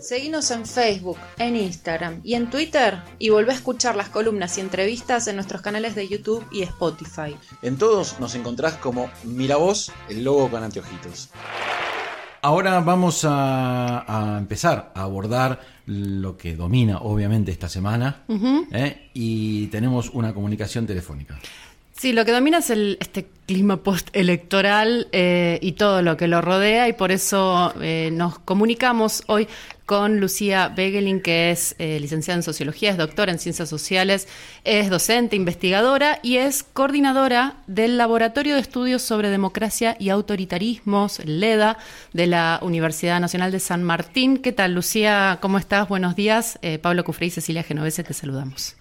Seguinos en Facebook, en Instagram y en Twitter y volvé a escuchar las columnas y entrevistas en nuestros canales de YouTube y Spotify. En todos nos encontrás como Miravoz, el logo con anteojitos. Ahora vamos a, a empezar a abordar lo que domina obviamente esta semana ¿eh? y tenemos una comunicación telefónica. Sí, lo que domina es el, este clima postelectoral eh, y todo lo que lo rodea y por eso eh, nos comunicamos hoy con Lucía Begelin, que es eh, licenciada en Sociología, es doctora en Ciencias Sociales, es docente, investigadora y es coordinadora del Laboratorio de Estudios sobre Democracia y Autoritarismos, LEDA, de la Universidad Nacional de San Martín. ¿Qué tal, Lucía? ¿Cómo estás? Buenos días. Pablo Cufré y Cecilia Genovese, te saludamos.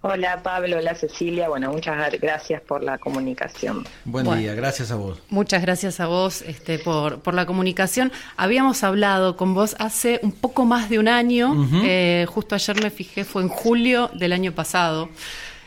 Hola Pablo, hola Cecilia, bueno, muchas gracias por la comunicación. Buen día, gracias a vos. Muchas gracias a vos este, por, por la comunicación. Habíamos hablado con vos hace un poco más de un año, eh, justo ayer me fijé, fue en julio del año pasado.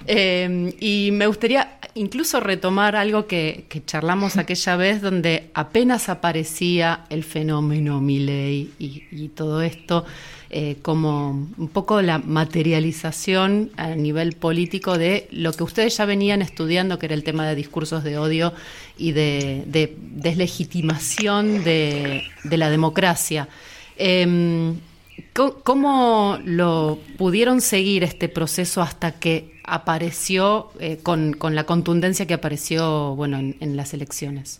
Eh, y me gustaría incluso retomar algo que, charlamos aquella vez, donde apenas aparecía el fenómeno Milley y, y todo esto. Eh, como un poco la materialización a nivel político de lo que ustedes ya venían estudiando, que era el tema de discursos de odio y de, deslegitimación de, la democracia. Em, ¿Cómo lo pudieron seguir este proceso hasta que apareció eh, con, la contundencia que apareció bueno, en las elecciones?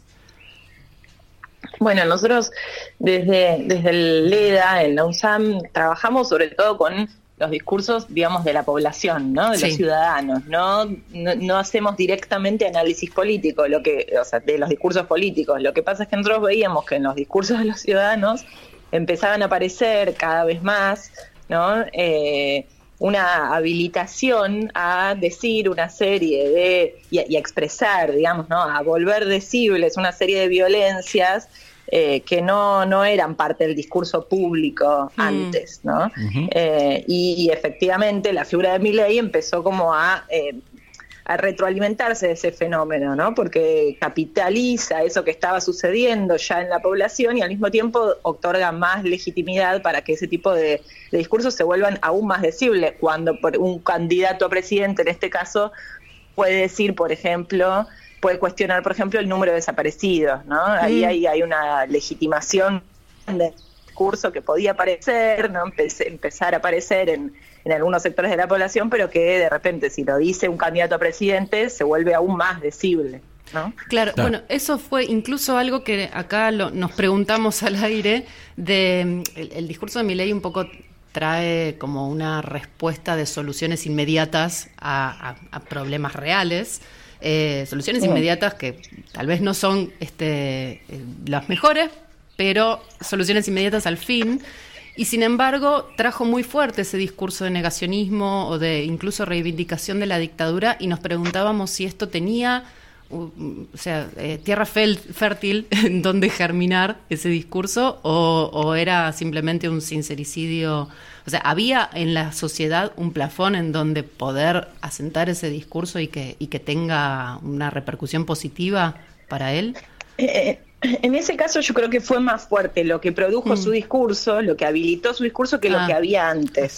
Bueno, nosotros desde, desde el LEDA, en la UNSAM, trabajamos sobre todo con los discursos, digamos, de la población, ¿no? De los ciudadanos, ¿no? ¿no? hacemos directamente análisis político, lo que, o sea, de los discursos políticos. Lo que pasa es que nosotros veíamos que en los discursos de los ciudadanos empezaban a aparecer cada vez más, ¿no? Eh, una habilitación a decir una serie de, y a, expresar, digamos, ¿no? a volver decibles una serie de violencias eh, que no, no eran parte del discurso público mm. antes, ¿no? Eh, y, efectivamente la figura de Milley empezó como a eh, a retroalimentarse de ese fenómeno, ¿no? Porque capitaliza eso que estaba sucediendo ya en la población y al mismo tiempo otorga más legitimidad para que ese tipo de, discursos se vuelvan aún más decibles, cuando por un candidato a presidente, en este caso, puede decir, por ejemplo, puede cuestionar, por ejemplo, el número de desaparecidos, ¿no? Ahí hay, hay una legitimación del discurso que podía aparecer, ¿no? empezar a aparecer en en algunos sectores de la población, pero que de repente si lo dice un candidato a presidente se vuelve aún más decible. ¿No? Claro, bueno, eso fue incluso algo que acá nos preguntamos al aire de el, discurso de Milei un poco trae como una respuesta de soluciones inmediatas a, problemas reales, eh, soluciones inmediatas que tal vez no son este, eh, las mejores, pero soluciones inmediatas al fin. Y sin embargo, trajo muy fuerte ese discurso de negacionismo o de incluso reivindicación de la dictadura y nos preguntábamos si esto tenía, o sea, eh, tierra fértil en donde germinar ese discurso o, era simplemente un sincericidio. O sea, ¿había en la sociedad un plafón en donde poder asentar ese discurso y que, y que tenga una repercusión positiva para él? Eh, eh, en ese caso yo creo que fue más fuerte lo que produjo su mm. discurso, lo que habilitó su discurso que lo ah, que había antes.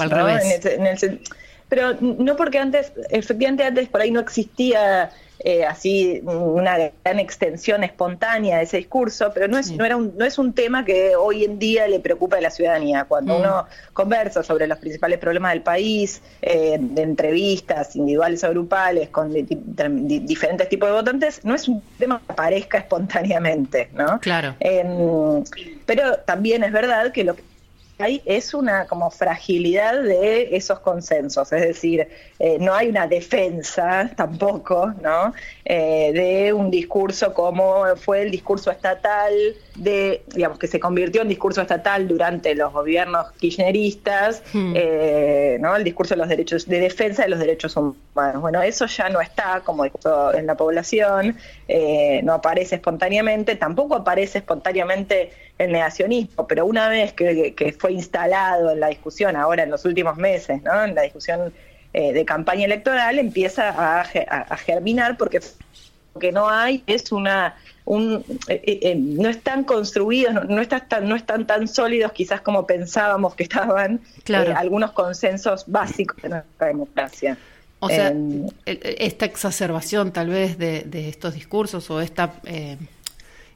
pero no porque antes, efectivamente antes por ahí no existía eh, así una gran extensión espontánea de ese discurso, pero no es, no, era un, no es un tema que hoy en día le preocupa a la ciudadanía. Cuando mm. uno conversa sobre los principales problemas del país, eh, de entrevistas individuales o grupales con diferentes tipos de votantes, no es un tema que aparezca espontáneamente, ¿no? Claro. Em, pero también es verdad que lo que hay es una como fragilidad de esos consensos, es decir, eh, no hay una defensa tampoco, ¿no? Eh, de un discurso como fue el discurso estatal de, digamos, que se convirtió en discurso estatal durante los gobiernos kirchneristas, hmm. eh, ¿no? El discurso de los derechos, de defensa de los derechos humanos. Bueno, eso ya no está como discurso en la población, no aparece espontáneamente, tampoco aparece espontáneamente el negacionismo, pero una vez que, que fue instalado en la discusión ahora en los últimos meses, ¿no? En la discusión eh, de campaña electoral empieza a, germinar porque que no hay es una un, eh, eh, no están construidos, no, están, no están tan sólidos quizás como pensábamos que estaban algunos consensos básicos de nuestra democracia. O sea, em, esta exacerbación tal vez de, de estos discursos o esta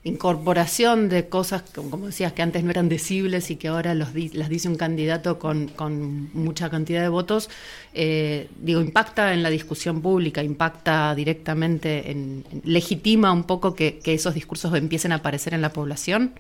incorporación de cosas, como decías, que antes no eran decibles y que ahora los las dice un candidato con, con mucha cantidad de votos, eh, digo, impacta en la discusión pública, impacta directamente, en, legitima un poco que, que esos discursos empiecen a aparecer en la población.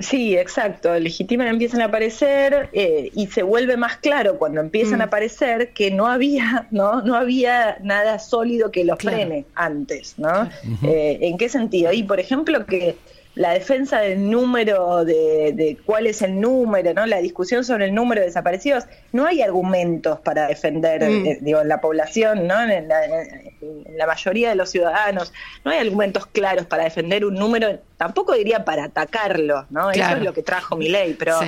Sí, exacto. Legitiman empiezan a aparecer eh, y se vuelve más claro cuando empiezan mm. a aparecer que no había, ¿no? No había nada sólido que los frene antes, ¿no? Eh, ¿En qué sentido? Y por ejemplo que la defensa del número, de, cuál es el número, ¿no? La discusión sobre el número de desaparecidos, no hay argumentos para defender, mm. eh, digo, la población, ¿no? En la, mayoría de los ciudadanos, no hay argumentos claros para defender un número, tampoco diría para atacarlo, ¿no? Eso es lo que trajo mi ley, pero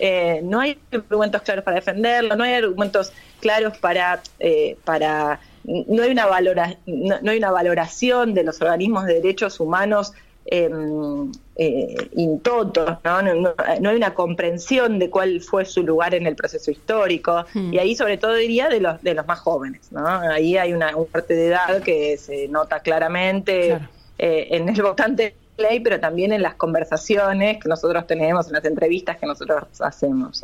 eh, no hay argumentos claros para defenderlo, no hay argumentos claros para, eh, para no hay una valora, no hay una valoración de los organismos de derechos humanos Em, eh, intotos, ¿no? ¿no? hay una comprensión de cuál fue su lugar en el proceso histórico, hmm. y ahí sobre todo diría de los, de los más jóvenes, ¿no? ahí hay una, parte de edad que se nota claramente eh, en el votante ley, pero también en las conversaciones que nosotros tenemos, en las entrevistas que nosotros hacemos,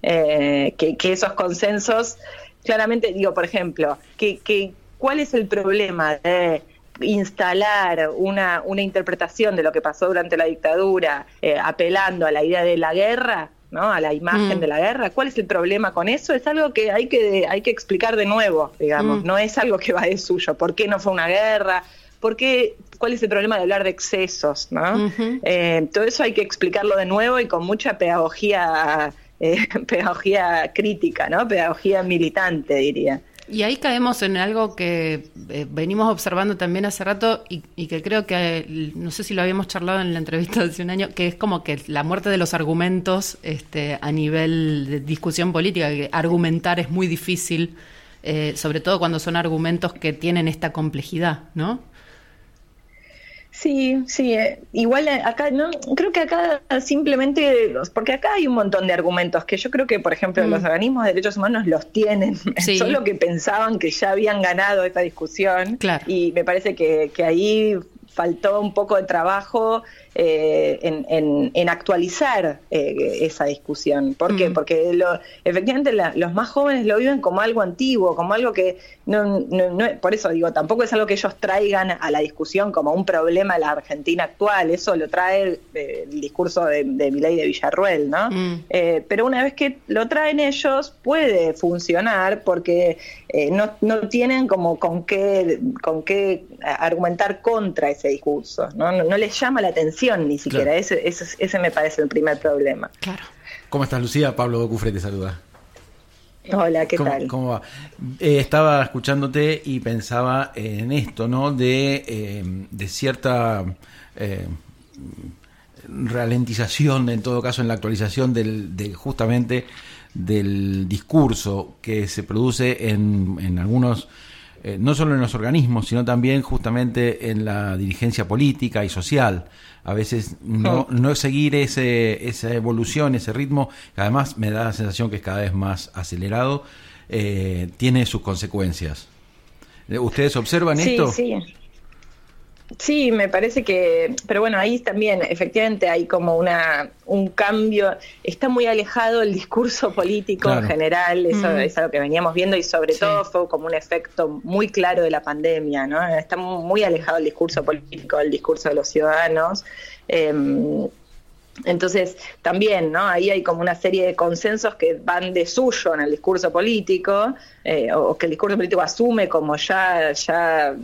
eh, que, que, esos consensos, claramente, digo, por ejemplo, que, que ¿cuál es el problema de instalar una, una interpretación de lo que pasó durante la dictadura, eh, apelando a la idea de la guerra, ¿no? a la imagen mm. de la guerra. ¿Cuál es el problema con eso? Es algo que hay que, hay que explicar de nuevo, digamos, mm. no es algo que va de suyo. ¿Por qué no fue una guerra? ¿Por qué, ¿Cuál es el problema de hablar de excesos? ¿no? Eh, todo eso hay que explicarlo de nuevo y con mucha pedagogía, eh, pedagogía crítica, ¿no? pedagogía militante, diría. Y ahí caemos en algo que eh, venimos observando también hace rato y, que creo que, no sé si lo habíamos charlado en la entrevista hace un año, que es como que la muerte de los argumentos este, a nivel de discusión política, que argumentar es muy difícil, eh, sobre todo cuando son argumentos que tienen esta complejidad, ¿no? Sí, sí, eh, igual eh, acá, no, creo que acá simplemente, porque acá hay un montón de argumentos que yo creo que, por ejemplo, los mm. organismos de derechos humanos los tienen, solo que pensaban que ya habían ganado esta discusión y me parece que, que ahí faltó un poco de trabajo eh, en, actualizar eh, esa discusión. ¿Por qué? Mm. Porque lo, efectivamente los más jóvenes lo viven como algo antiguo, como algo que no, no, por eso digo, tampoco es algo que ellos traigan a la discusión como un problema de la Argentina actual, eso lo trae eh, el, discurso de, de Milei de Villarruel, ¿no? Mm. pero una vez que lo traen ellos, puede funcionar porque no, no tienen como con qué, con qué argumentar contra ese discurso, ¿no? no les llama la atención ni siquiera. Ese, ese, me parece el primer problema. Claro. ¿Cómo estás, Lucía? Pablo Docufre te saluda. Hola, ¿qué tal? ¿Cómo va? Eh, estaba escuchándote y pensaba en esto, ¿no? De, eh, de cierta eh, ralentización, en todo caso, en la actualización del, de justamente del discurso que se produce en, en algunos no solo en los organismos, sino también justamente en la dirigencia política y social a veces no, no seguir ese, esa evolución, ese ritmo, que además me da la sensación que es cada vez más acelerado, eh, tiene sus consecuencias. ¿Ustedes observan esto? Sí, Sí, me parece que, pero bueno, ahí también efectivamente hay como una un cambio, está muy alejado el discurso político en general, eso mm. es algo que veníamos viendo y sobre todo fue como un efecto muy claro de la pandemia, ¿no? Está muy alejado el discurso político del discurso de los ciudadanos. Em, entonces, también, ¿no? Ahí hay como una serie de consensos que van de suyo en el discurso político, eh, o que el discurso político asume como ya, ya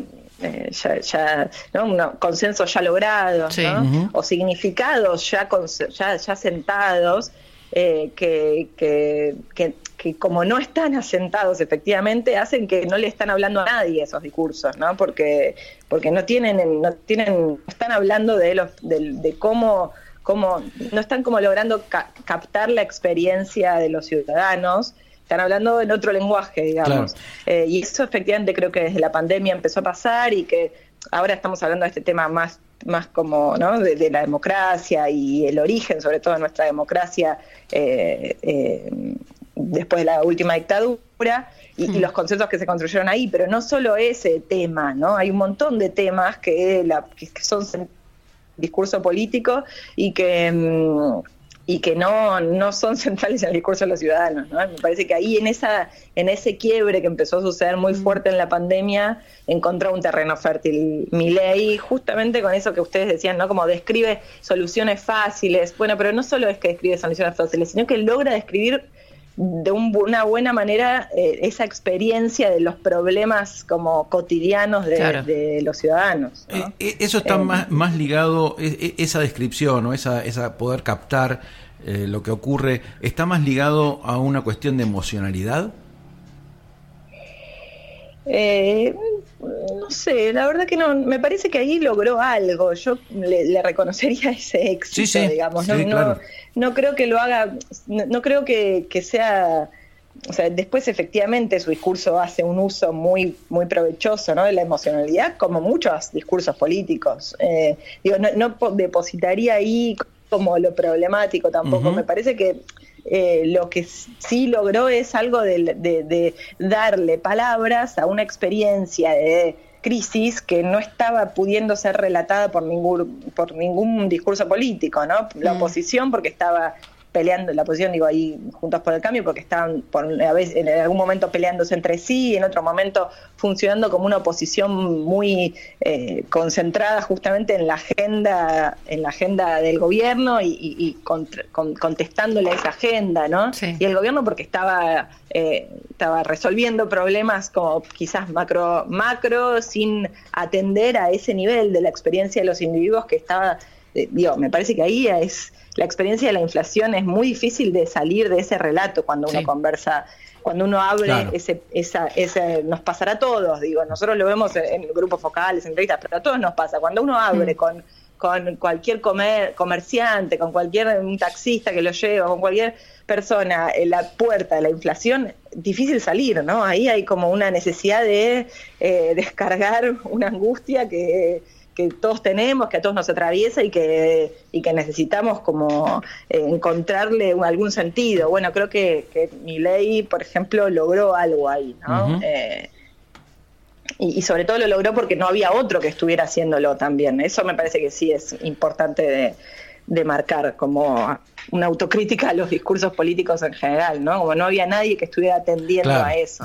eh, ya, ¿no? consensos ya logrados, o significados ya, ya, ya sentados, eh, que, que, que, como no están asentados efectivamente, hacen que no le están hablando a nadie esos discursos, ¿no? porque, porque no tienen, no tienen, están hablando de los, de, cómo cómo no están como logrando captar la experiencia de los ciudadanos están hablando en otro lenguaje, digamos. Eh, y eso efectivamente creo que desde la pandemia empezó a pasar y que ahora estamos hablando de este tema más más como ¿no? de, la democracia y el origen, sobre todo de nuestra democracia eh, eh, después de la última dictadura y, mm. los conceptos que se construyeron ahí, pero no solo ese tema, ¿no? Hay un montón de temas que, la, que son discurso político y que mm, y que no, no son centrales en el discurso de los ciudadanos. ¿no? Me parece que ahí en, esa, en ese quiebre que empezó a suceder muy mm. fuerte en la pandemia, encontró un terreno fértil mi ley, justamente con eso que ustedes decían, ¿no? Como describe soluciones fáciles. Bueno, pero no solo es que describe soluciones fáciles, sino que logra describir de una buena manera eh, esa experiencia de los problemas como cotidianos de, los ciudadanos. Eh, eh, eso está más, más ligado, esa descripción o esa, esa poder captar lo que ocurre, ¿está más ligado a una cuestión de emocionalidad? No sé, la verdad que no, me parece que ahí logró algo. Yo le, reconocería ese éxito, digamos. no, no, creo que lo haga, no, creo que, sea. O sea, después efectivamente su discurso hace un uso muy, muy provechoso ¿no? de la emocionalidad, como muchos discursos políticos. Eh, digo, no, depositaría ahí como lo problemático tampoco. Me parece que eh, lo que sí logró es algo de, darle palabras a una experiencia de crisis que no estaba pudiendo ser relatada por ningún, por ningún discurso político, ¿no? La mm. oposición porque estaba peleando, la oposición digo ahí juntos por el cambio, porque estaban por a vez, en algún momento peleándose entre sí, en otro momento funcionando como una oposición muy eh, concentrada justamente en la agenda, en la agenda del gobierno y, contestándole a esa agenda, ¿no? Y el gobierno porque estaba eh, estaba resolviendo problemas como quizás macro macro sin atender a ese nivel de la experiencia de los individuos que estaba eh, digo, me parece que ahí es la experiencia de la inflación es muy difícil de salir de ese relato cuando uno conversa, cuando uno abre ese, esa, ese, nos pasará a todos, digo, nosotros lo vemos en, grupos focales, en entrevistas, pero a todos nos pasa, cuando uno abre mm. con, con cualquier comer, comerciante, con cualquier un taxista que lo lleva, con cualquier persona en la puerta de la inflación, difícil salir, ¿no? Ahí hay como una necesidad de eh, descargar una angustia que que todos tenemos, que a todos nos atraviesa y que, y que necesitamos como eh, encontrarle algún sentido. Bueno, creo que, que mi ley, por ejemplo, logró algo ahí, ¿no? Eh, y, sobre todo lo logró porque no había otro que estuviera haciéndolo también. Eso me parece que sí es importante de, de marcar como una autocrítica a los discursos políticos en general, ¿no? Como no había nadie que estuviera atendiendo a eso.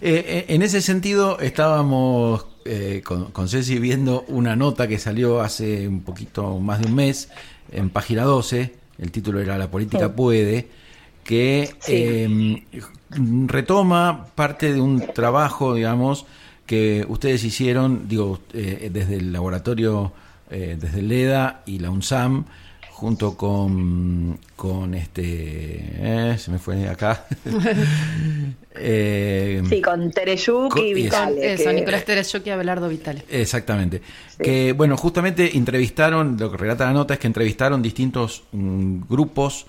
Eh, en ese sentido, estábamos eh, con, con, Ceci viendo una nota que salió hace un poquito más de un mes en página 12, el título era La política puede, que em, retoma parte de un trabajo, digamos, que ustedes hicieron, digo, eh, desde el laboratorio, desde LEDA y la UNSAM, junto con, con este, eh, se me fue acá. eh, sí, con Tereyuk y Vitale. Eso, Nicolás Tereyuk y Abelardo Vitale. Exactamente. Que, bueno, justamente entrevistaron, lo que relata la nota es que entrevistaron distintos mm, grupos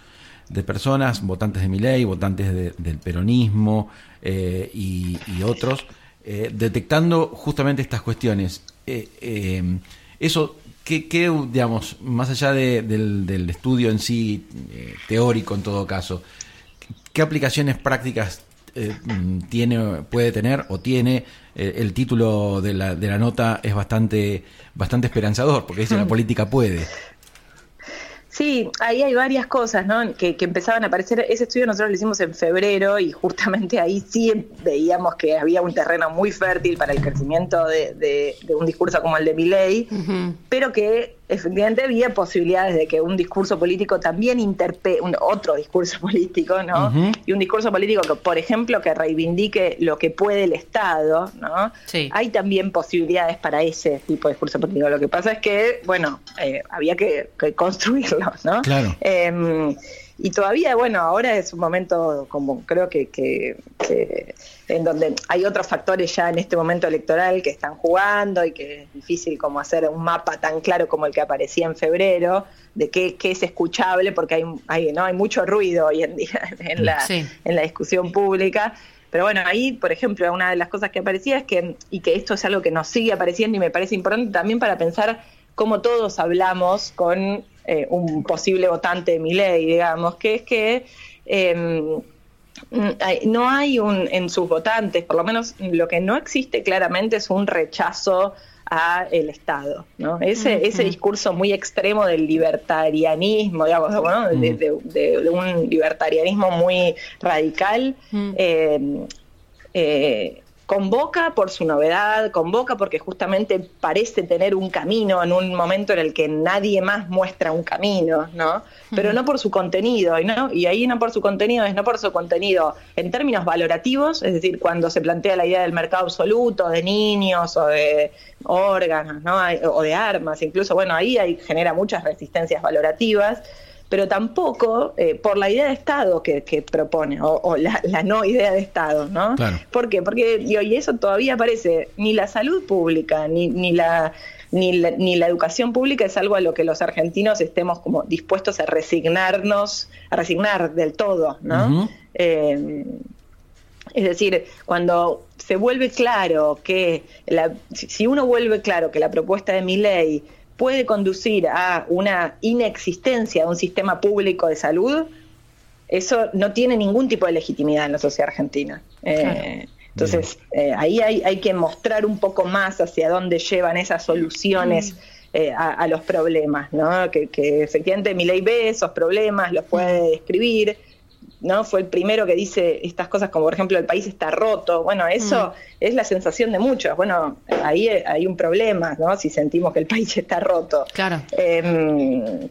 de personas, votantes de mi ley, votantes del peronismo eh, y, otros, eh, detectando justamente estas cuestiones. eso ¿Qué, digamos, más allá del, estudio en sí, eh, teórico en todo caso, qué aplicaciones prácticas eh, tiene, puede tener o tiene? Eh, el título de la, de la nota es bastante, bastante esperanzador, porque dice la política puede. Sí, ahí hay varias cosas ¿no? que, empezaban a aparecer. Ese estudio nosotros lo hicimos en febrero y justamente ahí sí veíamos que había un terreno muy fértil para el crecimiento de, un discurso como el de Milley, pero que efectivamente había posibilidades de que un discurso político también interpe un, otro discurso político, ¿no? Y un discurso político que, por ejemplo, que reivindique lo que puede el Estado, ¿no? Hay también posibilidades para ese tipo de discurso político. Lo que pasa es que, bueno, eh, había que, construirlo, ¿no? Claro. Em, y todavía, bueno, ahora es un momento como creo que, que, en donde hay otros factores ya en este momento electoral que están jugando y que es difícil como hacer un mapa tan claro como el que aparecía en febrero de qué, qué es escuchable porque hay, hay, ¿no? hay mucho ruido hoy en día en la, en la discusión pública. pero bueno, ahí, por ejemplo, una de las cosas que aparecía es que, y que esto es algo que nos sigue apareciendo y me parece importante también para pensar cómo todos hablamos con eh, un posible votante de mi ley, digamos, que es que em, no hay un, en sus votantes, por lo menos lo que no existe claramente es un rechazo a el Estado, ¿no? Ese, ese discurso muy extremo del libertarianismo, digamos, de, un libertarianismo muy radical, eh, eh, convoca por su novedad, convoca porque justamente parece tener un camino en un momento en el que nadie más muestra un camino, ¿no? Pero no por su contenido, y, ¿no? y ahí no por su contenido, es no por su contenido en términos valorativos, es decir, cuando se plantea la idea del mercado absoluto, de niños o de órganos, ¿no? o de armas, incluso, bueno, ahí hay, genera muchas resistencias valorativas pero tampoco eh, por la idea de Estado que, propone, o, la, no idea de Estado, ¿no? ¿Por qué? Porque, y eso todavía aparece, ni la salud pública, ni, ni la ni la, ni la educación pública es algo a lo que los argentinos estemos como dispuestos a resignarnos, a resignar del todo, ¿no? Eh, es decir, cuando se vuelve claro que, la, si uno vuelve claro que la propuesta de mi ley puede conducir a una inexistencia de un sistema público de salud, eso no tiene ningún tipo de legitimidad en la sociedad argentina. Eh, entonces, eh, ahí hay, hay, que mostrar un poco más hacia dónde llevan esas soluciones. Mm. Eh, a, los problemas, ¿no? Que, que efectivamente mi ley ve esos problemas, los puede mm. describir, ¿no? Fue el primero que dice estas cosas como, por ejemplo, el país está roto. Bueno, eso mm. es la sensación de muchos. Bueno, ahí hay un problema, ¿no? Si sentimos que el país está roto. Claro. Em,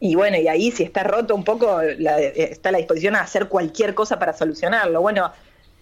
y bueno, y ahí si está roto un poco, está la disposición a hacer cualquier cosa para solucionarlo. Bueno,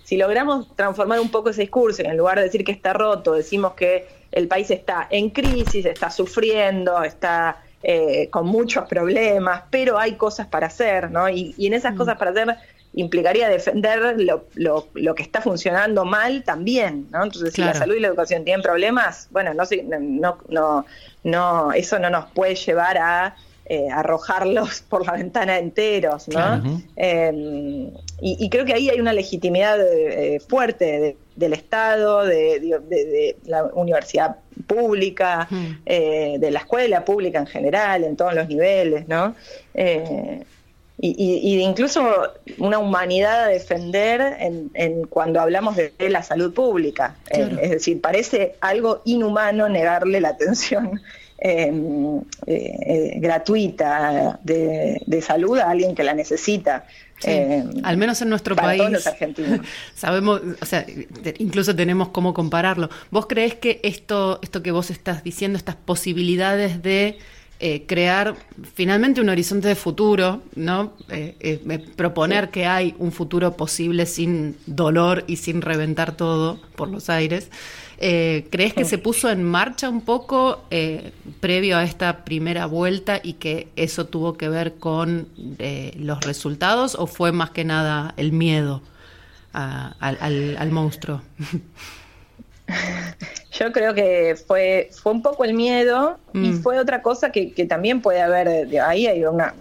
si logramos transformar un poco ese discurso, en lugar de decir que está roto, decimos que el país está en crisis, está sufriendo, está eh, con muchos problemas, pero hay cosas para hacer, ¿no? Y, en esas mm. cosas para hacer implicaría defender lo, lo, que está funcionando mal también, ¿no? Entonces, si la salud y la educación tienen problemas, bueno, no, no, no, no eso no nos puede llevar a eh, arrojarlos por la ventana enteros, ¿no? Em, y, creo que ahí hay una legitimidad eh, fuerte del Estado, de, la universidad pública, eh, de la escuela pública en general, en todos los niveles, ¿no? y, incluso una humanidad a defender en, cuando hablamos de, la salud pública. es decir, parece algo inhumano negarle la atención Em, eh, eh, gratuita de, salud a alguien que la necesita. Em, al menos en nuestro país. Sabemos, o sea, incluso tenemos cómo compararlo. ¿Vos crees que esto, esto que vos estás diciendo, estas posibilidades de eh, crear finalmente un horizonte de futuro, ¿no? proponer que hay un futuro posible sin dolor y sin reventar todo por los aires. Eh, ¿Crees que se puso en marcha un poco eh, previo a esta primera vuelta y que eso tuvo que ver con eh, los resultados o fue más que nada el miedo al, monstruo? Yo creo que fue, fue un poco el miedo y mm. fue otra cosa que, también puede haber, ahí hay una,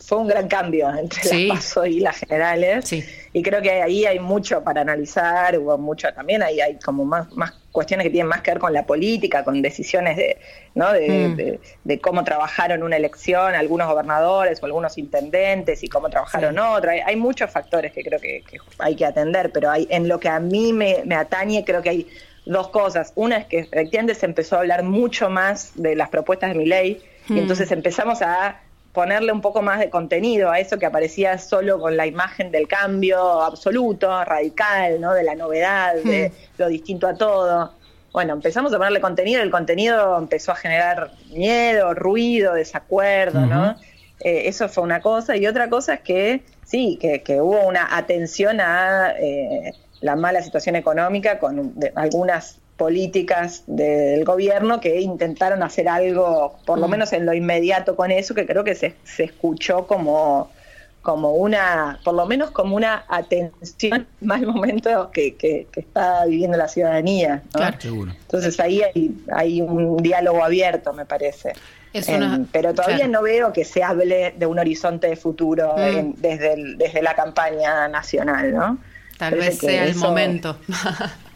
fue un gran cambio entre las PASO y las generales. Y creo que ahí hay mucho para analizar, hubo mucho también, ahí hay como más, más cuestiones que tienen más que ver con la política, con decisiones de, ¿no? de, mm. cómo trabajaron una elección algunos gobernadores o algunos intendentes y cómo trabajaron otra. Hay, muchos factores que creo que, hay que atender, pero hay, en lo que a mí me, me atañe creo que hay dos cosas. Una es que efectivamente se empezó a hablar mucho más de las propuestas de mi ley y hmm. entonces empezamos a ponerle un poco más de contenido a eso que aparecía solo con la imagen del cambio absoluto, radical, ¿no? de la novedad, de hmm. lo distinto a todo. Bueno, empezamos a ponerle contenido, el contenido empezó a generar miedo, ruido, desacuerdo, ¿no? Eh, eso fue una cosa. Y otra cosa es que sí, que, que hubo una atención a eh, la mala situación económica con algunas políticas del gobierno que intentaron hacer algo, por lo mm. menos en lo inmediato con eso, que creo que se, se escuchó como, como una, por lo menos como una atención mal momento que, que, está viviendo la ciudadanía. Claro, seguro. Entonces ahí hay, hay, un diálogo abierto, me parece. pero todavía no veo que se hable de un horizonte de futuro mm. desde, desde la campaña nacional, ¿no? Tal vez sea el momento.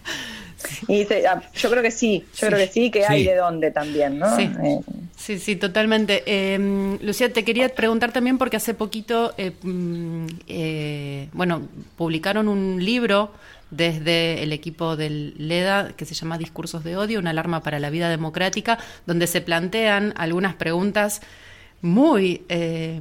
Y ah, yo creo que sí, yo creo que sí, que hay de dónde también, ¿no? Sí, eh, sí, sí, totalmente. Eh, Lucía, te quería preguntar también porque hace poquito, eh, mm, eh, bueno, publicaron un libro desde el equipo del LEDA que se llama Discursos de Odio, una alarma para la vida democrática, donde se plantean algunas preguntas muy, eh,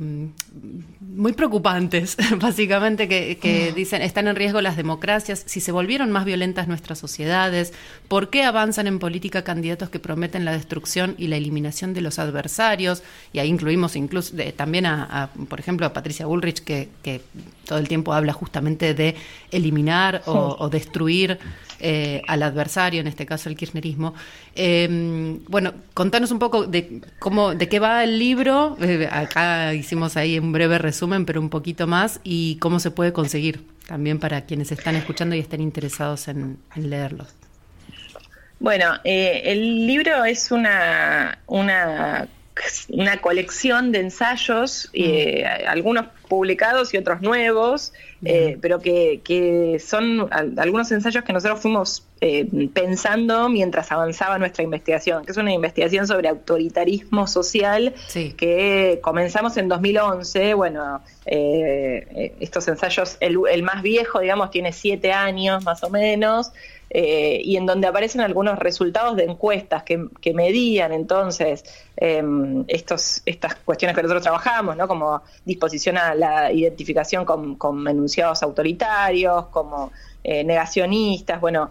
muy preocupantes, básicamente, que, dicen, están en riesgo las democracias, si se volvieron más violentas nuestras sociedades, por qué avanzan en política candidatos que prometen la destrucción y la eliminación de los adversarios, y ahí incluimos incluso también a, por ejemplo, a Patricia Bullrich, que, que, todo el tiempo habla justamente de eliminar o destruir eh, al adversario, en este caso el kirchnerismo. Em, bueno, contanos un poco de cómo, de qué va el libro. Eh, acá hicimos ahí un breve resumen, pero un poquito más y cómo se puede conseguir también para quienes están escuchando y estén interesados en, leerlo. Bueno, eh, el libro es una, una una colección de ensayos, eh, algunos publicados y otros nuevos, eh, pero que, son algunos ensayos que nosotros fuimos eh, pensando mientras avanzaba nuestra investigación, que es una investigación sobre autoritarismo social que comenzamos en 2011. Bueno, estos ensayos, el, el, más viejo, digamos, tiene siete años más o menos. Eh, y en donde aparecen algunos resultados de encuestas que, medían entonces em, estos, estas cuestiones que nosotros trabajamos, ¿no? como disposición a la identificación con, enunciados autoritarios, como eh, negacionistas, bueno,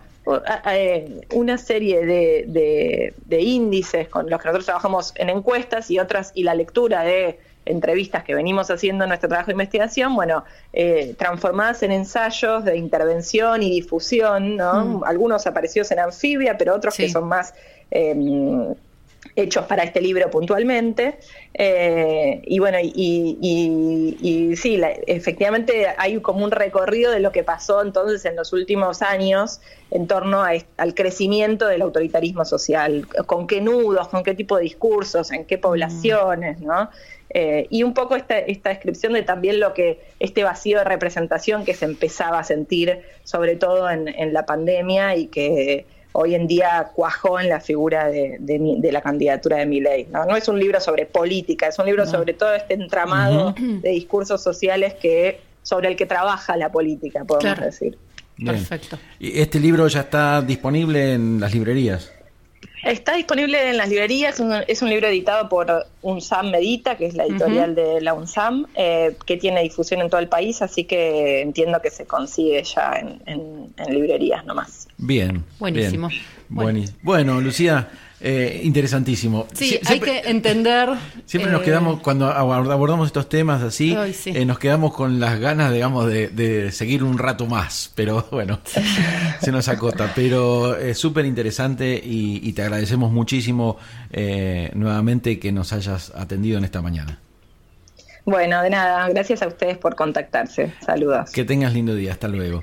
eh, una serie de, de, índices con los que nosotros trabajamos en encuestas y otras, y la lectura de entrevistas que venimos haciendo en nuestro trabajo de investigación, bueno, eh, transformadas en ensayos de intervención y difusión, ¿no? Mm. Algunos aparecidos en anfibia, pero otros que son más em, hechos para este libro puntualmente. Eh, y bueno, y, sí, efectivamente hay como un recorrido de lo que pasó entonces en los últimos años en torno al crecimiento del autoritarismo social, con qué nudos, con qué tipo de discursos, en qué poblaciones, ¿no? Eh, y un poco esta, esta descripción de también lo que este vacío de representación que se empezaba a sentir, sobre todo en, la pandemia y que hoy en día cuajó en la figura de, la candidatura de Milei. ¿no? no es un libro sobre política, es un libro sobre todo este entramado de discursos sociales que sobre el que trabaja la política, podemos decir. Perfecto. ¿Y este libro ya está disponible en las librerías? Está disponible en las librerías, es un, libro editado por UNSAM Medita, que es la editorial de la UNSAM, eh, que tiene difusión en todo el país, así que entiendo que se consigue ya en, librerías nomás. Bien. Buenísimo. bueno Lucía, eh, interesantísimo. Sí, hay que entender. Siempre nos eh, quedamos, cuando abordamos estos temas así, eh, nos quedamos con las ganas, digamos, de, seguir un rato más. Pero bueno, se nos acota. Pero es súper interesante y, te agradecemos muchísimo nuevamente que nos hayas atendido en esta mañana. Bueno, de nada, gracias a ustedes por contactarse. Saludos. Que tengas lindo día, hasta luego.